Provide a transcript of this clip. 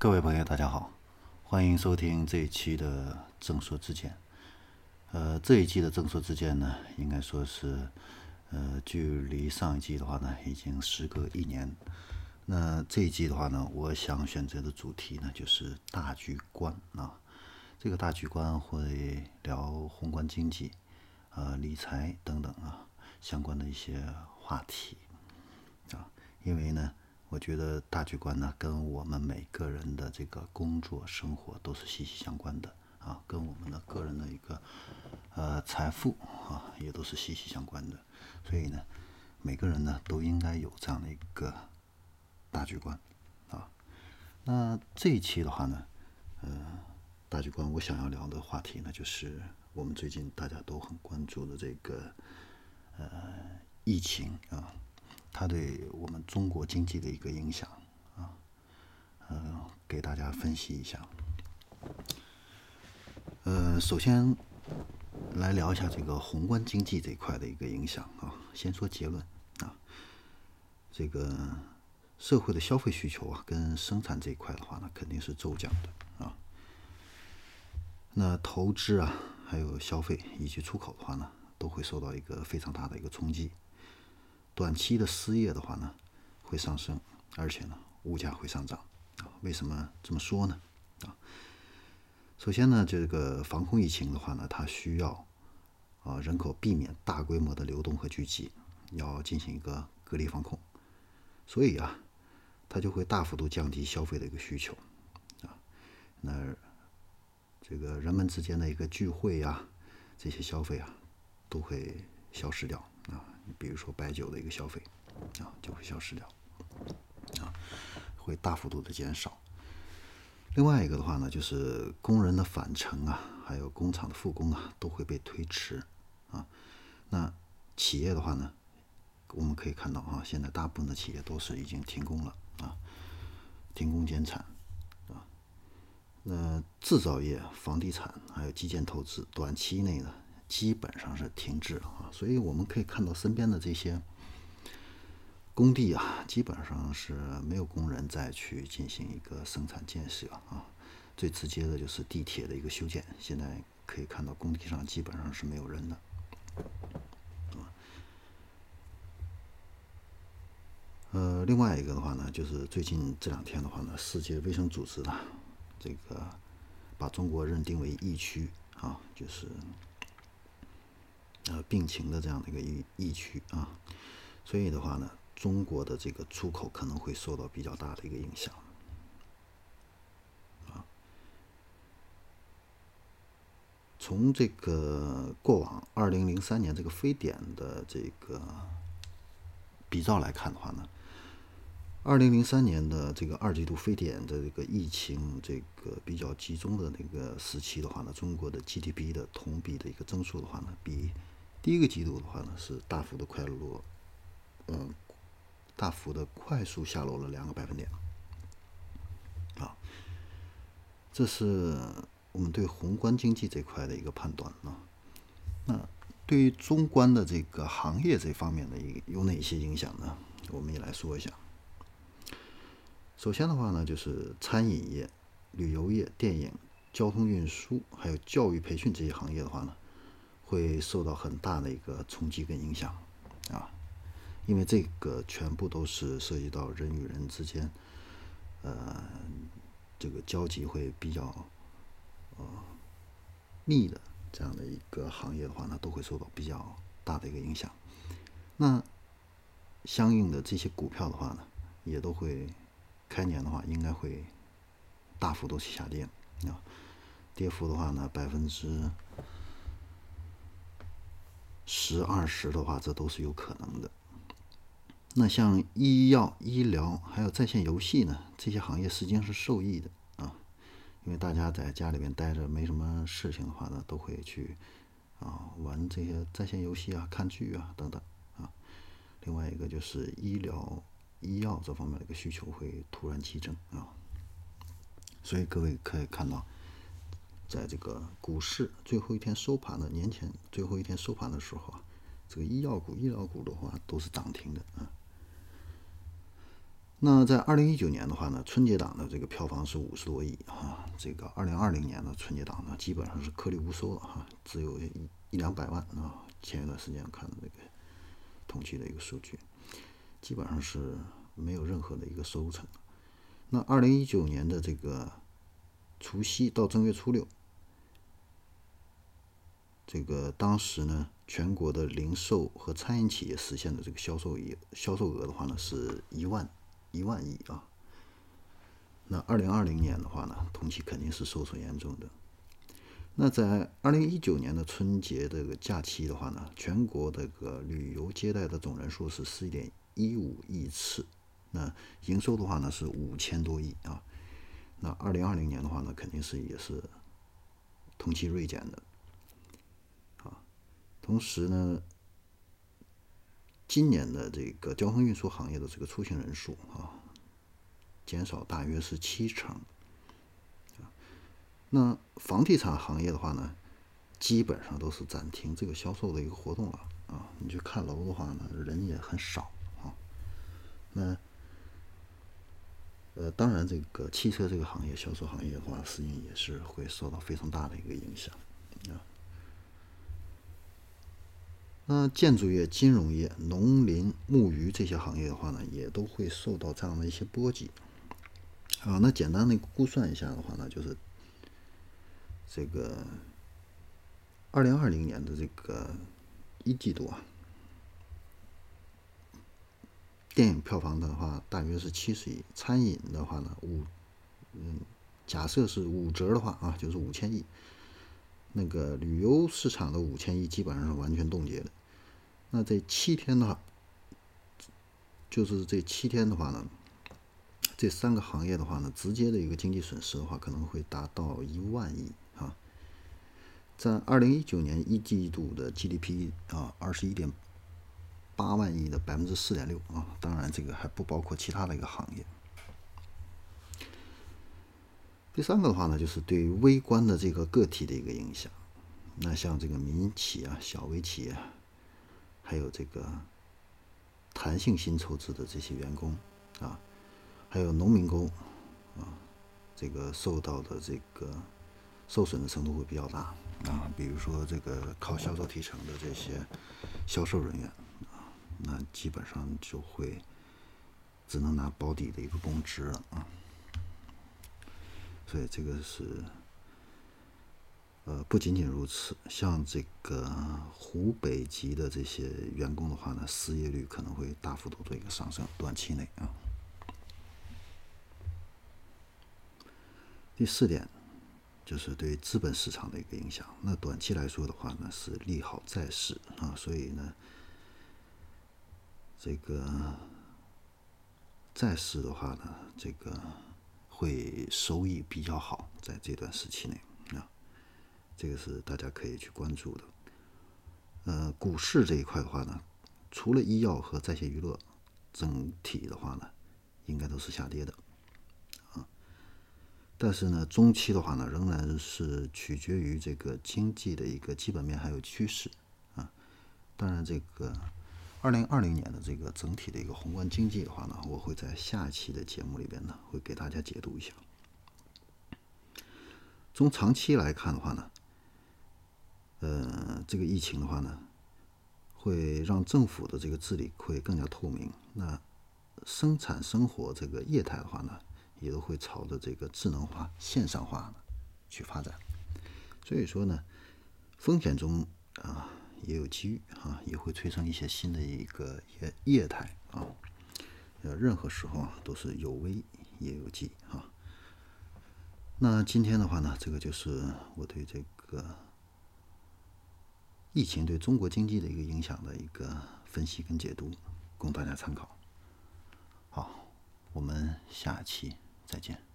各位朋友，大家好，欢迎收听这一期的《正说之见》。呃，这一季的《正说之见》呢，应该说是，呃，距离上一季的话呢，已经时隔一年。那这一季的话呢，我想选择的主题呢，就是大局观啊。这个大局观会聊宏观经济、呃理财等等啊相关的一些话题啊，因为呢。我觉得大局观呢，跟我们每个人的这个工作生活都是息息相关的啊，跟我们的个人的一个呃财富啊，也都是息息相关的。所以呢，每个人呢都应该有这样的一个大局观啊。那这一期的话呢，呃，大局观我想要聊的话题呢，就是我们最近大家都很关注的这个呃疫情啊。它对我们中国经济的一个影响啊，呃，给大家分析一下。呃，首先来聊一下这个宏观经济这一块的一个影响啊。先说结论啊，这个社会的消费需求啊，跟生产这一块的话呢，肯定是骤降的啊。那投资啊，还有消费以及出口的话呢，都会受到一个非常大的一个冲击。短期的失业的话呢，会上升，而且呢，物价会上涨啊。为什么这么说呢？啊，首先呢，这个防控疫情的话呢，它需要啊人口避免大规模的流动和聚集，要进行一个隔离防控，所以啊，它就会大幅度降低消费的一个需求啊。那这个人们之间的一个聚会呀，这些消费啊，都会消失掉。啊，比如说白酒的一个消费，啊，就会消失掉，啊，会大幅度的减少。另外一个的话呢，就是工人的返程啊，还有工厂的复工啊，都会被推迟，啊，那企业的话呢，我们可以看到啊，现在大部分的企业都是已经停工了，啊，停工减产，啊，那制造业、房地产还有基建投资，短期内呢？基本上是停滞了啊，所以我们可以看到身边的这些工地啊，基本上是没有工人再去进行一个生产建设啊。最直接的就是地铁的一个修建，现在可以看到工地上基本上是没有人的，呃，另外一个的话呢，就是最近这两天的话呢，世界卫生组织呢，这个把中国认定为疫区啊，就是。呃，病情的这样的一个疫疫区啊，所以的话呢，中国的这个出口可能会受到比较大的一个影响。从这个过往二零零三年这个非典的这个比照来看的话呢，二零零三年的这个二季度非典的这个疫情这个比较集中的那个时期的话呢，中国的 GDP 的同比的一个增速的话呢，比第一个季度的话呢，是大幅的快落，嗯，大幅的快速下落了两个百分点，啊，这是我们对宏观经济这块的一个判断啊。那对于中观的这个行业这方面的一有哪些影响呢？我们也来说一下。首先的话呢，就是餐饮业、旅游业、电影、交通运输，还有教育培训这些行业的话呢。会受到很大的一个冲击跟影响，啊，因为这个全部都是涉及到人与人之间，呃，这个交集会比较呃密的这样的一个行业的话呢，都会受到比较大的一个影响。那相应的这些股票的话呢，也都会开年的话应该会大幅度去下跌啊，跌幅的话呢百分之。十二十的话，这都是有可能的。那像医药、医疗还有在线游戏呢，这些行业实际上是受益的啊，因为大家在家里面待着没什么事情的话呢，都会去啊玩这些在线游戏啊、看剧啊等等啊。另外一个就是医疗、医药这方面的一个需求会突然激增啊，所以各位可以看到。在这个股市最后一天收盘的年前最后一天收盘的时候啊，这个医药股、医疗股的话都是涨停的啊。那在二零一九年的话呢，春节档的这个票房是五十多亿啊。这个二零二零年的春节档呢，基本上是颗粒无收了哈，只有一一两百万啊。前一段时间看的这个统计的一个数据，基本上是没有任何的一个收成。那二零一九年的这个除夕到正月初六，这个当时呢，全国的零售和餐饮企业实现的这个销售业销售额的话呢，是一万。一万亿啊！那二零二零年的话呢，同期肯定是受损严重的。那在二零一九年的春节这个假期的话呢，全国这个旅游接待的总人数是四点一五亿次，那营收的话呢是五千多亿啊。那二零二零年的话呢，肯定是也是同期锐减的啊。同时呢。今年的这个交通运输行业的这个出行人数啊，减少大约是七成。那房地产行业的话呢，基本上都是暂停这个销售的一个活动了啊。你去看楼的话呢，人也很少啊。那呃，当然这个汽车这个行业销售行业的话，实际也是会受到非常大的一个影响啊。那建筑业、金融业、农林牧渔这些行业的话呢，也都会受到这样的一些波及。啊，那简单的估算一下的话呢，就是这个二零二零年的这个一季度啊，电影票房的话大约是七十亿，餐饮的话呢五，嗯，假设是五折的话啊，就是五千亿。那个旅游市场的五千亿基本上是完全冻结的。那这七天的话，就是这七天的话呢，这三个行业的话呢，直接的一个经济损失的话，可能会达到一万亿。在二零一九年一季度的 GDP 啊，二十一点八万亿的百分之四点六啊，当然这个还不包括其他的一个行业。第三个的话呢，就是对微观的这个个体的一个影响。那像这个民企啊、小微企业。还有这个弹性薪酬制的这些员工啊，还有农民工啊，这个受到的这个受损的程度会比较大啊。比如说这个靠销售提成的这些销售人员啊，那基本上就会只能拿保底的一个工资了啊。所以这个是。呃，不仅仅如此，像这个湖北籍的这些员工的话呢，失业率可能会大幅度做一个上升，短期内啊。第四点就是对资本市场的一个影响。那短期来说的话呢，是利好债市啊，所以呢，这个债市的话呢，这个会收益比较好，在这段时期内啊。这个是大家可以去关注的。呃，股市这一块的话呢，除了医药和在线娱乐，整体的话呢，应该都是下跌的。但是呢，中期的话呢，仍然是取决于这个经济的一个基本面还有趋势啊。当然，这个二零二零年的这个整体的一个宏观经济的话呢，我会在下期的节目里边呢，会给大家解读一下。从长期来看的话呢。呃，这个疫情的话呢，会让政府的这个治理会更加透明。那生产生活这个业态的话呢，也都会朝着这个智能化、线上化去发展。所以说呢，风险中啊也有机遇啊，也会催生一些新的一个业业态啊。呃，任何时候啊都是有危也有机啊。那今天的话呢，这个就是我对这个。疫情对中国经济的一个影响的一个分析跟解读，供大家参考。好，我们下期再见。